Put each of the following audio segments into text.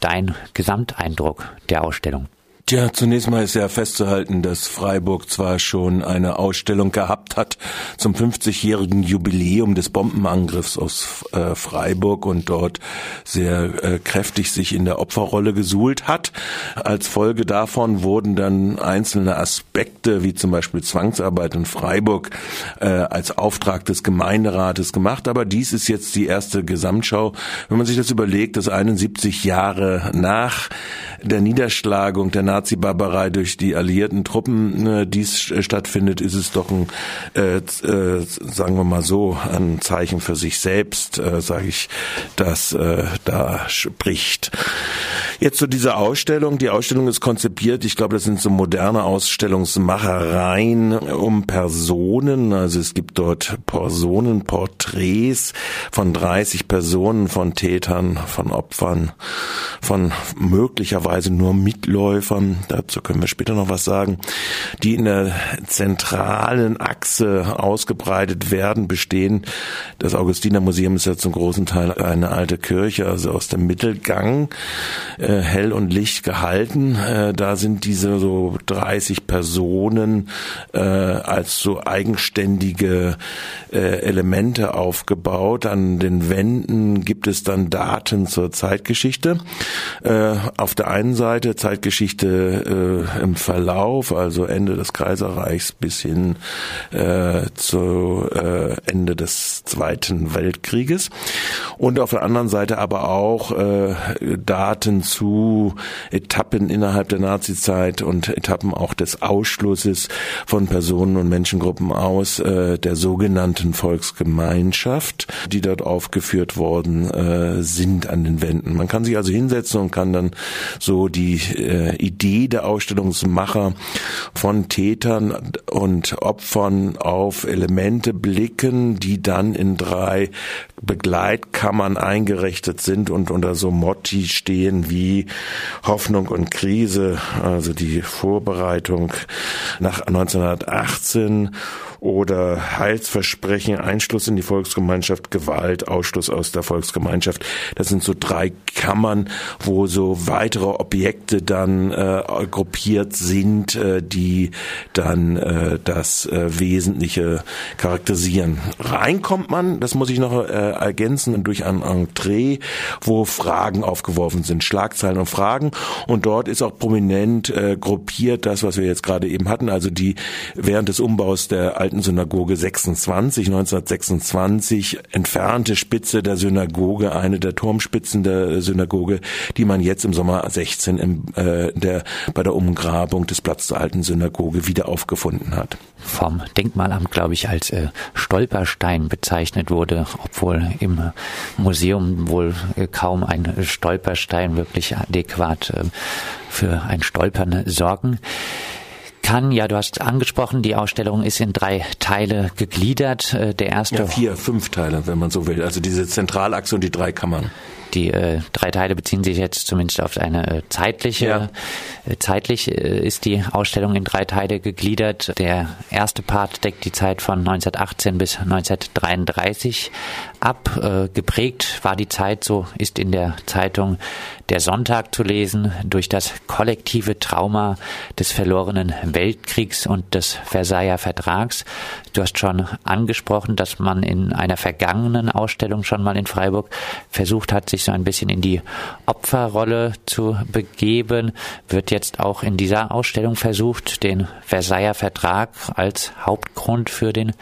dein Gesamteindruck der Ausstellung? Tja, zunächst mal ist ja festzuhalten, dass Freiburg zwar schon eine Ausstellung gehabt hat zum 50-jährigen Jubiläum des Bombenangriffs aus äh, Freiburg und dort sehr äh, kräftig sich in der Opferrolle gesuhlt hat. Als Folge davon wurden dann einzelne Aspekte, wie zum Beispiel Zwangsarbeit in Freiburg, äh, als Auftrag des Gemeinderates gemacht. Aber dies ist jetzt die erste Gesamtschau. Wenn man sich das überlegt, dass 71 Jahre nach der Niederschlagung der Nazi-Barbarei durch die alliierten Truppen äh, dies stattfindet, ist es doch ein, äh, äh, sagen wir mal so, ein Zeichen für sich selbst, äh, sage ich, das äh, da spricht. Jetzt zu dieser Ausstellung. Die Ausstellung ist konzipiert, ich glaube, das sind so moderne Ausstellungsmachereien um Personen. Also es gibt dort Personenporträts von 30 Personen, von Tätern, von Opfern, von möglicherweise nur Mitläufern. Dazu können wir später noch was sagen, die in der zentralen Achse ausgebreitet werden, bestehen. Das Augustiner Museum ist ja zum großen Teil eine alte Kirche, also aus dem Mittelgang äh, hell und Licht gehalten. Äh, da sind diese so 30 Personen äh, als so eigenständige äh, Elemente aufgebaut. An den Wänden gibt es dann Daten zur Zeitgeschichte. Äh, auf der einen Seite Zeitgeschichte äh, im Verlauf, also Ende des Kaiserreichs bis hin äh, zu äh, Ende des Zweiten Weltkrieges. Und auf der anderen Seite aber auch äh, Daten zu zu Etappen innerhalb der Nazizeit und Etappen auch des Ausschlusses von Personen und Menschengruppen aus äh, der sogenannten Volksgemeinschaft, die dort aufgeführt worden äh, sind an den Wänden. Man kann sich also hinsetzen und kann dann so die äh, Idee der Ausstellungsmacher von Tätern und Opfern auf Elemente blicken, die dann in drei Begleitkammern eingerichtet sind und unter so Motti stehen wie Hoffnung und Krise, also die Vorbereitung nach 1918 oder Heilsversprechen, Einschluss in die Volksgemeinschaft, Gewalt, Ausschluss aus der Volksgemeinschaft. Das sind so drei Kammern, wo so weitere Objekte dann äh, gruppiert sind, äh, die dann äh, das äh, Wesentliche charakterisieren. Reinkommt man, das muss ich noch äh, ergänzen, durch ein Entree, wo Fragen aufgeworfen sind, Schlagzeilen und Fragen. Und dort ist auch prominent äh, gruppiert das, was wir jetzt gerade eben hatten, also die während des Umbaus der alten Synagoge 26, 1926, entfernte Spitze der Synagoge, eine der Turmspitzen der Synagoge, die man jetzt im Sommer 16 im, äh, der, bei der Umgrabung des Platz der alten Synagoge wieder aufgefunden hat. Vom Denkmalamt, glaube ich, als äh, Stolperstein bezeichnet wurde, obwohl im Museum wohl äh, kaum ein Stolperstein wirklich adäquat äh, für ein Stolpern sorgen kann. Ja, du hast angesprochen, die Ausstellung ist in drei Teile gegliedert. Äh, der erste. Ja, vier, fünf Teile, wenn man so will. Also diese Zentralachse und die drei Kammern. Die äh, drei Teile beziehen sich jetzt zumindest auf eine äh, zeitliche. Ja. Äh, zeitlich äh, ist die Ausstellung in drei Teile gegliedert. Der erste Part deckt die Zeit von 1918 bis 1933 ab. Äh, geprägt war die Zeit, so ist in der Zeitung Der Sonntag zu lesen, durch das kollektive Trauma des verlorenen Weltkriegs und des Versailler Vertrags. Du hast schon angesprochen, dass man in einer vergangenen Ausstellung schon mal in Freiburg versucht hat, sich so ein bisschen in die Opferrolle zu begeben. Wird jetzt auch in dieser Ausstellung versucht, den Versailler Vertrag als Hauptgrund für den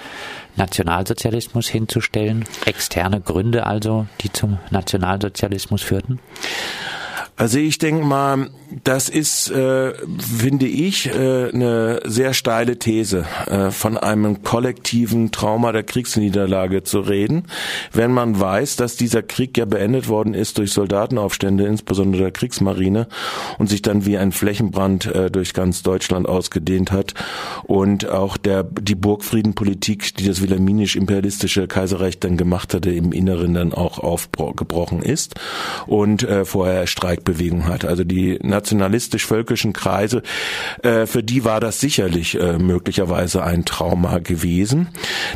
Nationalsozialismus hinzustellen? Externe Gründe also, die zum Nationalsozialismus führten? Also ich denke mal, das ist, äh, finde ich, äh, eine sehr steile These, äh, von einem kollektiven Trauma der Kriegsniederlage zu reden, wenn man weiß, dass dieser Krieg ja beendet worden ist durch Soldatenaufstände, insbesondere der Kriegsmarine, und sich dann wie ein Flächenbrand äh, durch ganz Deutschland ausgedehnt hat. Und auch der die Burgfriedenpolitik, die das wilhelminisch-imperialistische Kaiserreich dann gemacht hatte, im Inneren dann auch aufgebrochen ist. Und äh, vorher Streik Freiburg-Bewegung hat. Also die nationalistisch-völkischen Kreise, äh, für die war das sicherlich äh, möglicherweise ein Trauma gewesen,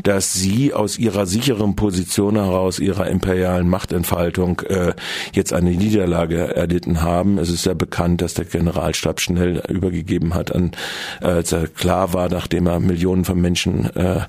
dass sie aus ihrer sicheren Position heraus, ihrer imperialen Machtentfaltung äh, jetzt eine Niederlage erlitten haben. Es ist ja bekannt, dass der Generalstab schnell übergegeben hat, an, als er klar war, nachdem er Millionen von Menschen äh,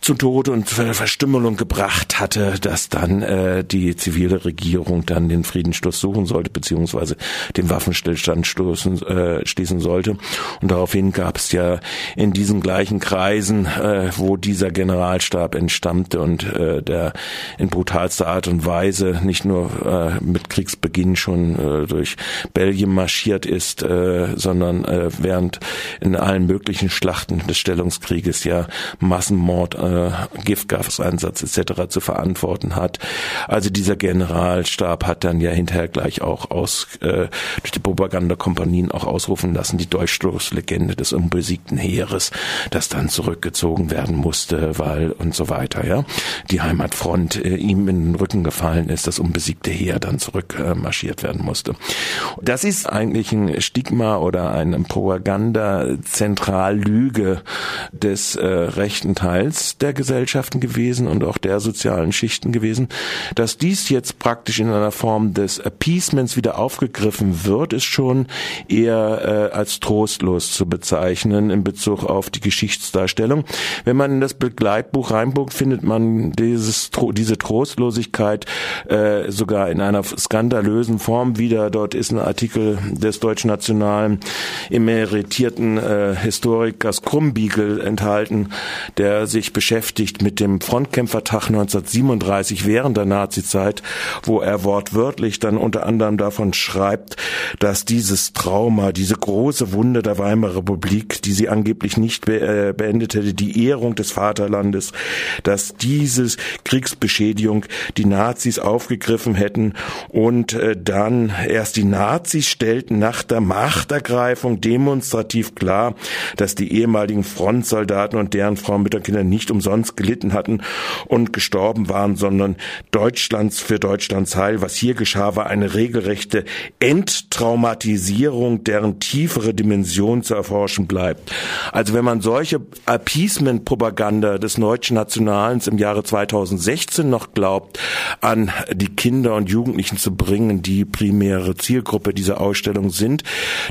zu Tod und Verstümmelung gebracht hatte, dass dann äh, die zivile Regierung dann den Friedensschluss suchen sollte, beziehungsweise den Waffenstillstand stoßen, äh, schließen sollte. Und daraufhin gab es ja in diesen gleichen Kreisen, äh, wo dieser Generalstab entstammte und äh, der in brutalster Art und Weise nicht nur äh, mit Kriegsbeginn schon äh, durch Belgien marschiert ist, äh, sondern äh, während in allen möglichen Schlachten des Stellungskrieges ja Massenmord, äh, Giftgaseinsatz etc. zu verantworten hat. Also dieser Generalstab hat dann ja hinterher gleich auch aus äh, durch die Propagandakompanien auch ausrufen lassen, die Durchstoßlegende des unbesiegten Heeres, das dann zurückgezogen werden musste, weil und so weiter, ja. Die Heimatfront äh, ihm in den Rücken gefallen ist, das unbesiegte Heer dann zurückmarschiert äh, werden musste. Das ist eigentlich ein Stigma oder eine Propaganda-Zentrallüge des äh, rechten Teils der Gesellschaften gewesen und auch der sozialen Schichten gewesen. Dass dies jetzt praktisch in einer Form des Appeasements wieder aufgegriffen wird, ist schon eher äh, als trostlos zu bezeichnen in Bezug auf die Geschichtsdarstellung. Wenn man in das Begleitbuch reinguckt, findet man dieses, diese Trostlosigkeit äh, sogar in einer skandalösen Form wieder. Dort ist ein Artikel des deutschen nationalen emeritierten äh, Historikers Krumbiegel enthalten, der sich beschäftigt mit dem Frontkämpfertag 1937 während der Nazizeit, wo er wortwörtlich dann unter anderem davon schreibt, dass dieses Trauma, diese große Wunde der Weimarer Republik, die sie angeblich nicht äh, beendet hätte, die Ehrung des Vaterlandes, dass dieses Kriegsbeschädigung die Nazis aufgegriffen hätten und äh, dann erst die Nazis stellten nach der Machtergreifung demonstrativ klar, dass die ehemaligen Frontsoldaten und deren Frauen, Mütter, Kinder nicht umsonst gelitten hatten und gestorben waren, sondern Deutschlands für Deutschlands Heil. Was hier geschah, war eine regelrechte Enttraumatisierung, deren tiefere Dimension zu erforschen bleibt. Also wenn man solche Appeasement-Propaganda des deutschen Nationalens im Jahre 2016 noch glaubt, an die Kinder und Jugendlichen zu bringen, die primäre Zielgruppe dieser Ausstellung sind,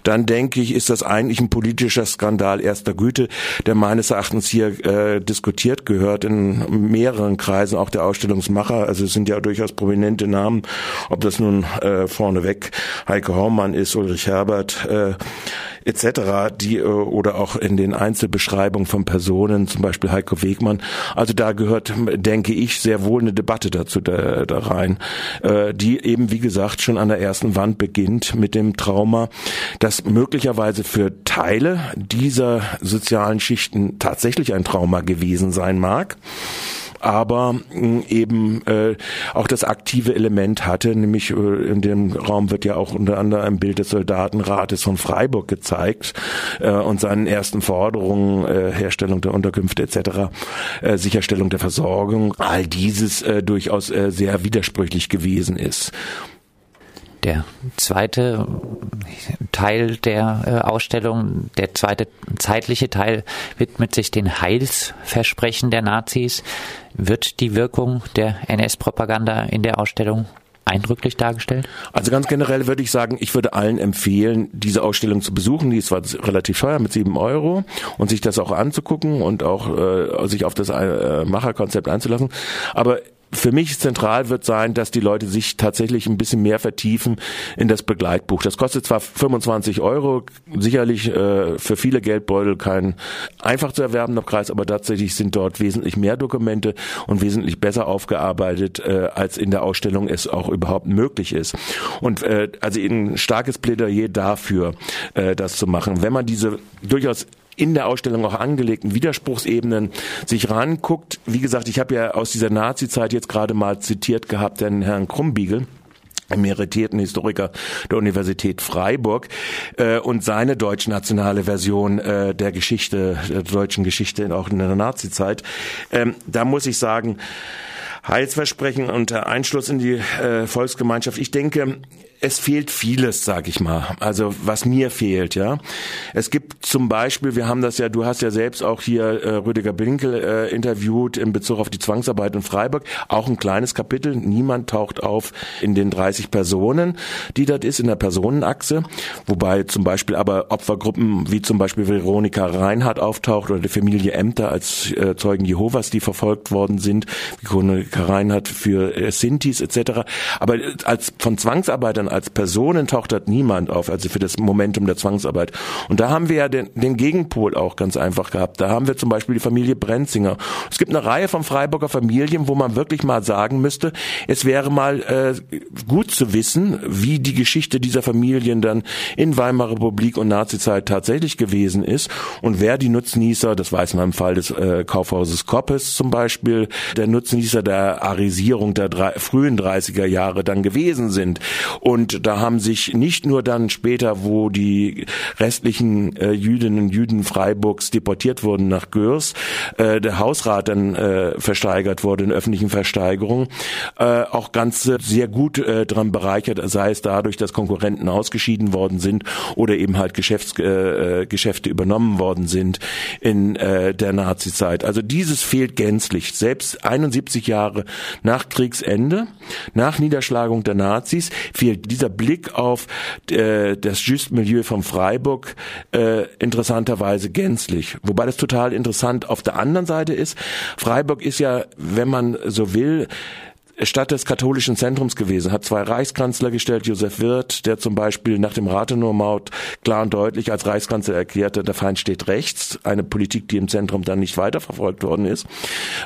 dann denke ich, ist das eigentlich ein politischer Skandal erster Güte, der meines Erachtens hier äh, diskutiert gehört in mehreren Kreisen, auch der Ausstellungsmacher. Also es sind ja durchaus prominente Namen, ob das nun äh, vorneweg Heike Hormann ist, Ulrich Herbert, äh, etc., die äh, oder auch in den Einzelbeschreibungen von Personen, zum Beispiel Heiko Wegmann. Also da gehört, denke ich, sehr wohl eine Debatte dazu da, da rein, äh, die eben wie gesagt schon an der ersten Wand beginnt mit dem Trauma, das möglicherweise für Teile dieser sozialen Schichten tatsächlich ein Trauma gewesen sein mag aber mm, eben äh, auch das aktive Element hatte, nämlich äh, in dem Raum wird ja auch unter anderem ein Bild des Soldatenrates von Freiburg gezeigt äh, und seinen ersten Forderungen, äh, Herstellung der Unterkünfte etc., äh, Sicherstellung der Versorgung, all dieses äh, durchaus äh, sehr widersprüchlich gewesen ist. Der zweite Teil der äh, Ausstellung, der zweite zeitliche Teil widmet sich den Heilsversprechen der Nazis. Wird die Wirkung der NS-Propaganda in der Ausstellung eindrücklich dargestellt? Also ganz generell würde ich sagen, ich würde allen empfehlen, diese Ausstellung zu besuchen. Die ist zwar relativ teuer mit sieben Euro und sich das auch anzugucken und auch äh, sich auf das äh, Macherkonzept einzulassen. Aber für mich zentral wird sein, dass die Leute sich tatsächlich ein bisschen mehr vertiefen in das Begleitbuch. Das kostet zwar 25 Euro, sicherlich äh, für viele Geldbeutel kein einfach zu erwerbender Preis, aber tatsächlich sind dort wesentlich mehr Dokumente und wesentlich besser aufgearbeitet, äh, als in der Ausstellung es auch überhaupt möglich ist. Und äh, also ein starkes Plädoyer dafür, äh, das zu machen. Wenn man diese durchaus in der Ausstellung auch angelegten Widerspruchsebenen sich ranguckt. Wie gesagt, ich habe ja aus dieser Nazi-Zeit jetzt gerade mal zitiert gehabt den Herrn Krumbiegel emeritierten Historiker der Universität Freiburg äh, und seine deutsch-nationale Version äh, der Geschichte, der deutschen Geschichte auch in der Nazi-Zeit. Ähm, da muss ich sagen, Heilsversprechen und Einschluss in die äh, Volksgemeinschaft. Ich denke, es fehlt vieles, sag ich mal. Also was mir fehlt, ja. Es gibt zum Beispiel, wir haben das ja, du hast ja selbst auch hier äh, Rüdiger Binkel äh, interviewt in Bezug auf die Zwangsarbeit in Freiburg. Auch ein kleines Kapitel. Niemand taucht auf in den 30 Personen, die das ist in der Personenachse. Wobei zum Beispiel aber Opfergruppen wie zum Beispiel Veronika Reinhardt auftaucht oder die Familie Ämter als äh, Zeugen Jehovas, die verfolgt worden sind. Veronika Reinhardt für äh, Sintis etc. Aber als von Zwangsarbeitern als Personen taucht dort niemand auf, also für das Momentum der Zwangsarbeit. Und da haben wir ja den, den Gegenpol auch ganz einfach gehabt. Da haben wir zum Beispiel die Familie Brenzinger. Es gibt eine Reihe von Freiburger Familien, wo man wirklich mal sagen müsste, es wäre mal äh, gut zu wissen, wie die Geschichte dieser Familien dann in Weimarer Republik und Nazizeit tatsächlich gewesen ist und wer die Nutznießer, das weiß man im Fall des äh, Kaufhauses Koppes zum Beispiel, der Nutznießer der Arisierung der drei, frühen 30er Jahre dann gewesen sind. Und und da haben sich nicht nur dann später, wo die restlichen äh, Jüdinnen und Jüden Freiburgs deportiert wurden nach Gürs, äh, der Hausrat dann äh, versteigert wurde in öffentlichen Versteigerungen, äh, auch ganz äh, sehr gut äh, dran bereichert, sei es dadurch, dass Konkurrenten ausgeschieden worden sind oder eben halt Geschäfts, äh, äh Geschäfte übernommen worden sind in äh, der Nazizeit. Also dieses fehlt gänzlich. Selbst 71 Jahre nach Kriegsende, nach Niederschlagung der Nazis, fehlt dieser Blick auf äh, das Just-Milieu von Freiburg äh, interessanterweise gänzlich. Wobei das total interessant auf der anderen Seite ist. Freiburg ist ja, wenn man so will, Stadt des katholischen Zentrums gewesen, hat zwei Reichskanzler gestellt, Josef Wirth, der zum Beispiel nach dem Rathenow-Maut klar und deutlich als Reichskanzler erklärte, der Feind steht rechts, eine Politik, die im Zentrum dann nicht weiterverfolgt worden ist,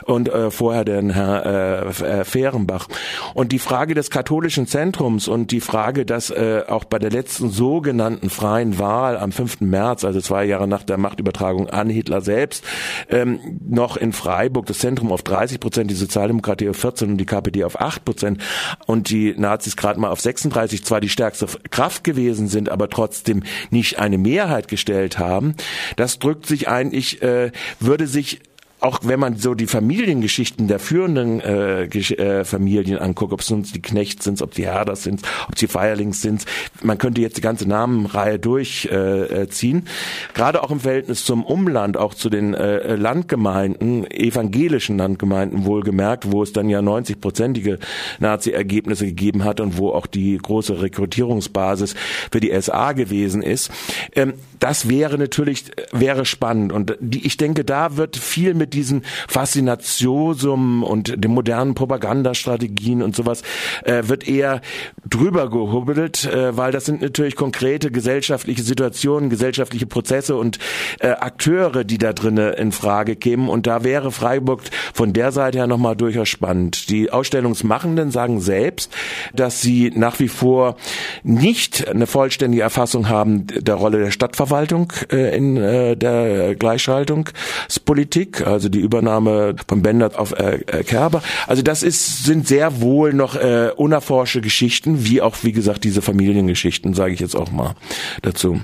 und äh, vorher den Herr äh, äh, Fehrenbach. Und die Frage des katholischen Zentrums und die Frage, dass äh, auch bei der letzten sogenannten freien Wahl am 5. März, also zwei Jahre nach der Machtübertragung an Hitler selbst, ähm, noch in Freiburg das Zentrum auf 30 Prozent, die Sozialdemokratie auf 14 und die KPD auf 8 Prozent und die Nazis gerade mal auf 36 zwar die stärkste Kraft gewesen sind, aber trotzdem nicht eine Mehrheit gestellt haben. Das drückt sich eigentlich, äh, würde sich auch wenn man so die Familiengeschichten der führenden äh, äh, Familien anguckt, ob es uns die Knecht sind, ob die Herders sind, ob die Feierlings sind, man könnte jetzt die ganze Namenreihe durchziehen. Äh, Gerade auch im Verhältnis zum Umland, auch zu den äh, Landgemeinden, evangelischen Landgemeinden wohlgemerkt, wo es dann ja 90-prozentige Nazi-Ergebnisse gegeben hat und wo auch die große Rekrutierungsbasis für die SA gewesen ist. Ähm, das wäre natürlich, wäre spannend. Und die, ich denke, da wird viel mit diesen Faszinatiosum und den modernen Propagandastrategien und sowas äh, wird eher drüber gehubbelt, äh, weil das sind natürlich konkrete gesellschaftliche Situationen, gesellschaftliche Prozesse und äh, Akteure, die da drinnen in Frage kämen. Und da wäre Freiburg von der Seite her nochmal durchaus spannend. Die Ausstellungsmachenden sagen selbst, dass sie nach wie vor nicht eine vollständige Erfassung haben der Rolle der Stadtverwaltung äh, in äh, der Gleichschaltungspolitik, also die Übernahme von Bender auf äh, äh, Kerber. Also das ist, sind sehr wohl noch äh, unerforschte Geschichten, wie auch, wie gesagt, diese Familiengeschichten, sage ich jetzt auch mal dazu.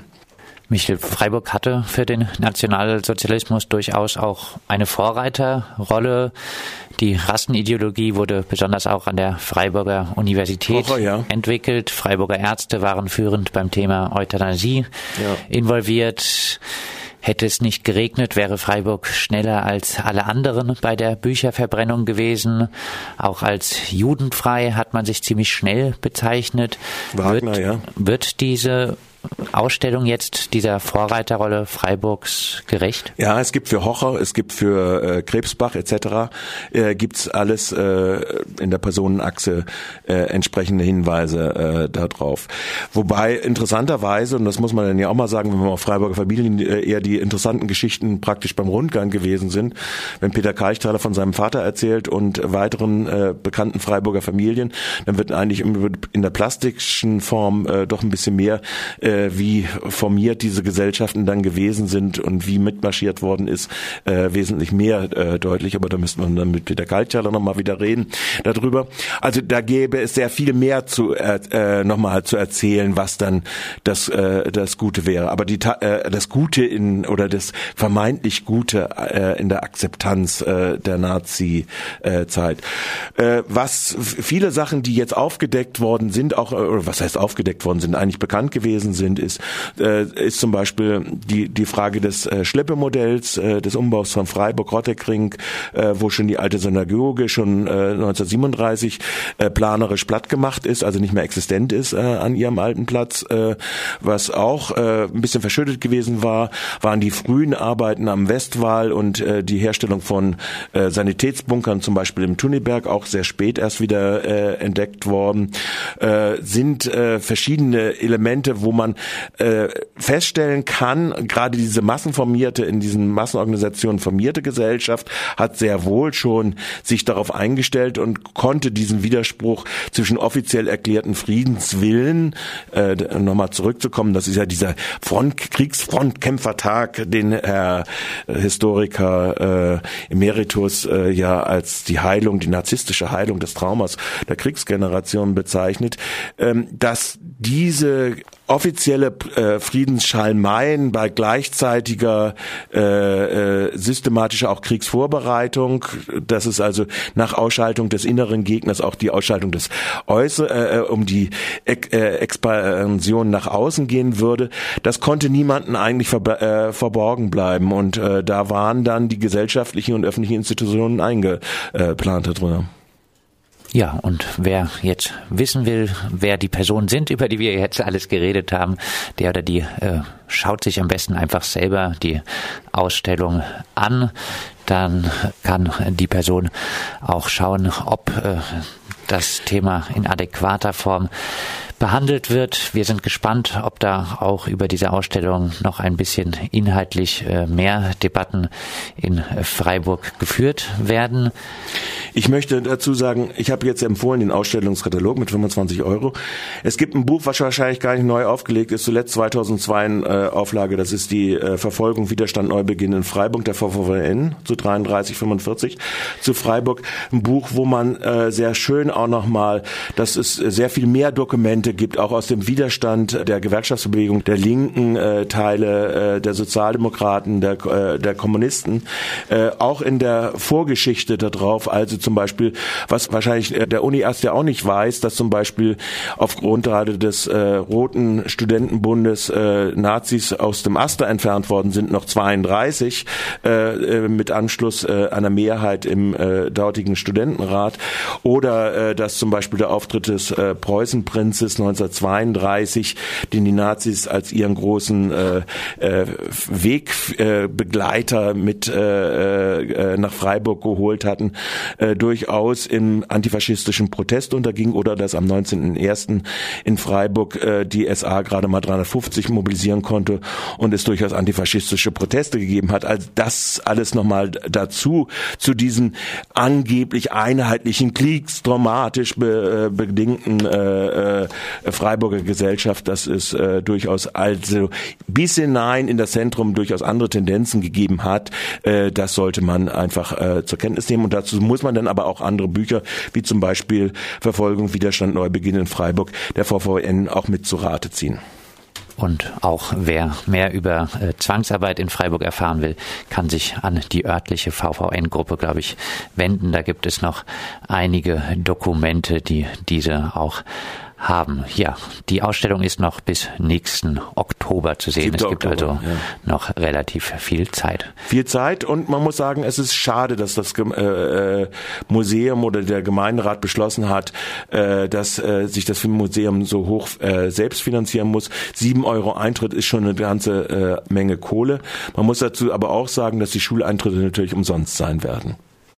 Michael Freiburg hatte für den Nationalsozialismus durchaus auch eine Vorreiterrolle. Die Rassenideologie wurde besonders auch an der Freiburger Universität oh, ja. entwickelt. Freiburger Ärzte waren führend beim Thema Euthanasie ja. involviert. Hätte es nicht geregnet, wäre Freiburg schneller als alle anderen bei der Bücherverbrennung gewesen. Auch als judenfrei hat man sich ziemlich schnell bezeichnet. Wagner, wird, ja. wird diese Ausstellung jetzt dieser Vorreiterrolle Freiburgs gerecht? Ja, es gibt für Hocher, es gibt für äh, Krebsbach etc. Äh, gibt's alles äh, in der Personenachse äh, entsprechende Hinweise äh, darauf. Wobei interessanterweise, und das muss man dann ja auch mal sagen, wenn man auf Freiburger Familien äh, eher die interessanten Geschichten praktisch beim Rundgang gewesen sind, wenn Peter Kalchthaler von seinem Vater erzählt und weiteren äh, bekannten Freiburger Familien, dann wird eigentlich in der plastischen Form äh, doch ein bisschen mehr äh, wie formiert diese Gesellschaften dann gewesen sind und wie mitmarschiert worden ist, äh, wesentlich mehr äh, deutlich. Aber da müsste man dann mit Peter Kaltjaler nochmal wieder reden darüber. Also da gäbe es sehr viel mehr zu äh, nochmal zu erzählen, was dann das äh, das Gute wäre. Aber die äh, das Gute in oder das vermeintlich Gute äh, in der Akzeptanz äh, der Nazi-Zeit. Äh, was viele Sachen, die jetzt aufgedeckt worden sind, auch oder was heißt aufgedeckt worden sind, eigentlich bekannt gewesen sind, ist äh, ist zum Beispiel die die Frage des äh, Schleppemodells, äh, des Umbaus von Freiburg-Rottekring, äh, wo schon die alte Synagoge schon äh, 1937 äh, planerisch platt gemacht ist, also nicht mehr existent ist äh, an ihrem alten Platz. Äh, was auch äh, ein bisschen verschüttet gewesen war, waren die frühen Arbeiten am Westwall und äh, die Herstellung von äh, Sanitätsbunkern, zum Beispiel im Tuniberg, auch sehr spät erst wieder äh, entdeckt worden, äh, sind äh, verschiedene Elemente, wo man äh, feststellen kann, gerade diese massenformierte, in diesen Massenorganisationen formierte Gesellschaft hat sehr wohl schon sich darauf eingestellt und konnte diesen Widerspruch zwischen offiziell erklärten Friedenswillen, äh, nochmal zurückzukommen, das ist ja dieser Front, Kriegsfrontkämpfertag, den Herr Historiker äh, Emeritus äh, ja als die Heilung, die narzisstische Heilung des Traumas der Kriegsgeneration bezeichnet, ähm, dass diese offizielle äh, Friedensschalmeien bei gleichzeitiger äh, äh, systematischer auch Kriegsvorbereitung, dass es also nach Ausschaltung des inneren Gegners auch die Ausschaltung des Äußeren, äh, äh, um die äh, Expansion nach außen gehen würde, das konnte niemanden eigentlich ver äh, verborgen bleiben. Und äh, da waren dann die gesellschaftlichen und öffentlichen Institutionen eingeplant darüber. Ja, und wer jetzt wissen will, wer die Personen sind, über die wir jetzt alles geredet haben, der oder die äh, schaut sich am besten einfach selber die Ausstellung an. Dann kann die Person auch schauen, ob äh, das Thema in adäquater Form behandelt wird. Wir sind gespannt, ob da auch über diese Ausstellung noch ein bisschen inhaltlich äh, mehr Debatten in Freiburg geführt werden. Ich möchte dazu sagen, ich habe jetzt empfohlen den Ausstellungskatalog mit 25 Euro. Es gibt ein Buch, was wahrscheinlich gar nicht neu aufgelegt ist, zuletzt 2002 in äh, Auflage. Das ist die äh, Verfolgung Widerstand Neubeginn in Freiburg der VVN zu 3345 zu Freiburg. Ein Buch, wo man sehr schön auch nochmal, dass es sehr viel mehr Dokumente gibt, auch aus dem Widerstand der Gewerkschaftsbewegung, der linken äh, Teile, äh, der Sozialdemokraten, der, äh, der Kommunisten, äh, auch in der Vorgeschichte darauf, also zum Beispiel, was wahrscheinlich äh, der Uni-Arzt ja auch nicht weiß, dass zum Beispiel aufgrund gerade des äh, Roten Studentenbundes äh, Nazis aus dem Aster entfernt worden sind, noch 32 äh, äh, mit Anschluss äh, einer Mehrheit im äh, dortigen Studentenrat. Oder äh, dass zum Beispiel der Auftritt des äh, Preußenprinzes 1932, den die Nazis als ihren großen äh, äh, Wegbegleiter äh, mit äh, äh, nach Freiburg geholt hatten, äh, durchaus im antifaschistischen Protest unterging oder dass am 19.01. in Freiburg äh, die SA gerade mal 350 mobilisieren konnte und es durchaus antifaschistische Proteste gegeben hat. Also das alles nochmal dazu, zu diesen angeblich einheitlichen, kriegsdramatisch be, äh, bedingten äh, äh, Freiburger Gesellschaft, das ist äh, durchaus also bis hinein in das Zentrum durchaus andere Tendenzen gegeben hat. Äh, das sollte man einfach äh, zur Kenntnis nehmen und dazu muss man dann aber auch andere Bücher, wie zum Beispiel Verfolgung, Widerstand, Neubeginn in Freiburg, der VVN auch mit zu Rate ziehen. Und auch wer mehr über äh, Zwangsarbeit in Freiburg erfahren will, kann sich an die örtliche VVN-Gruppe, glaube ich, wenden. Da gibt es noch einige Dokumente, die diese auch haben. Ja, die Ausstellung ist noch bis nächsten Oktober zu sehen. Es gibt Oktober, also ja. noch relativ viel Zeit. Viel Zeit und man muss sagen, es ist schade, dass das äh, äh, Museum oder der Gemeinderat beschlossen hat, äh, dass äh, sich das Filmmuseum so hoch äh, selbst finanzieren muss. Sieben Euro Eintritt ist schon eine ganze äh, Menge Kohle. Man muss dazu aber auch sagen, dass die Schuleintritte natürlich umsonst sein werden.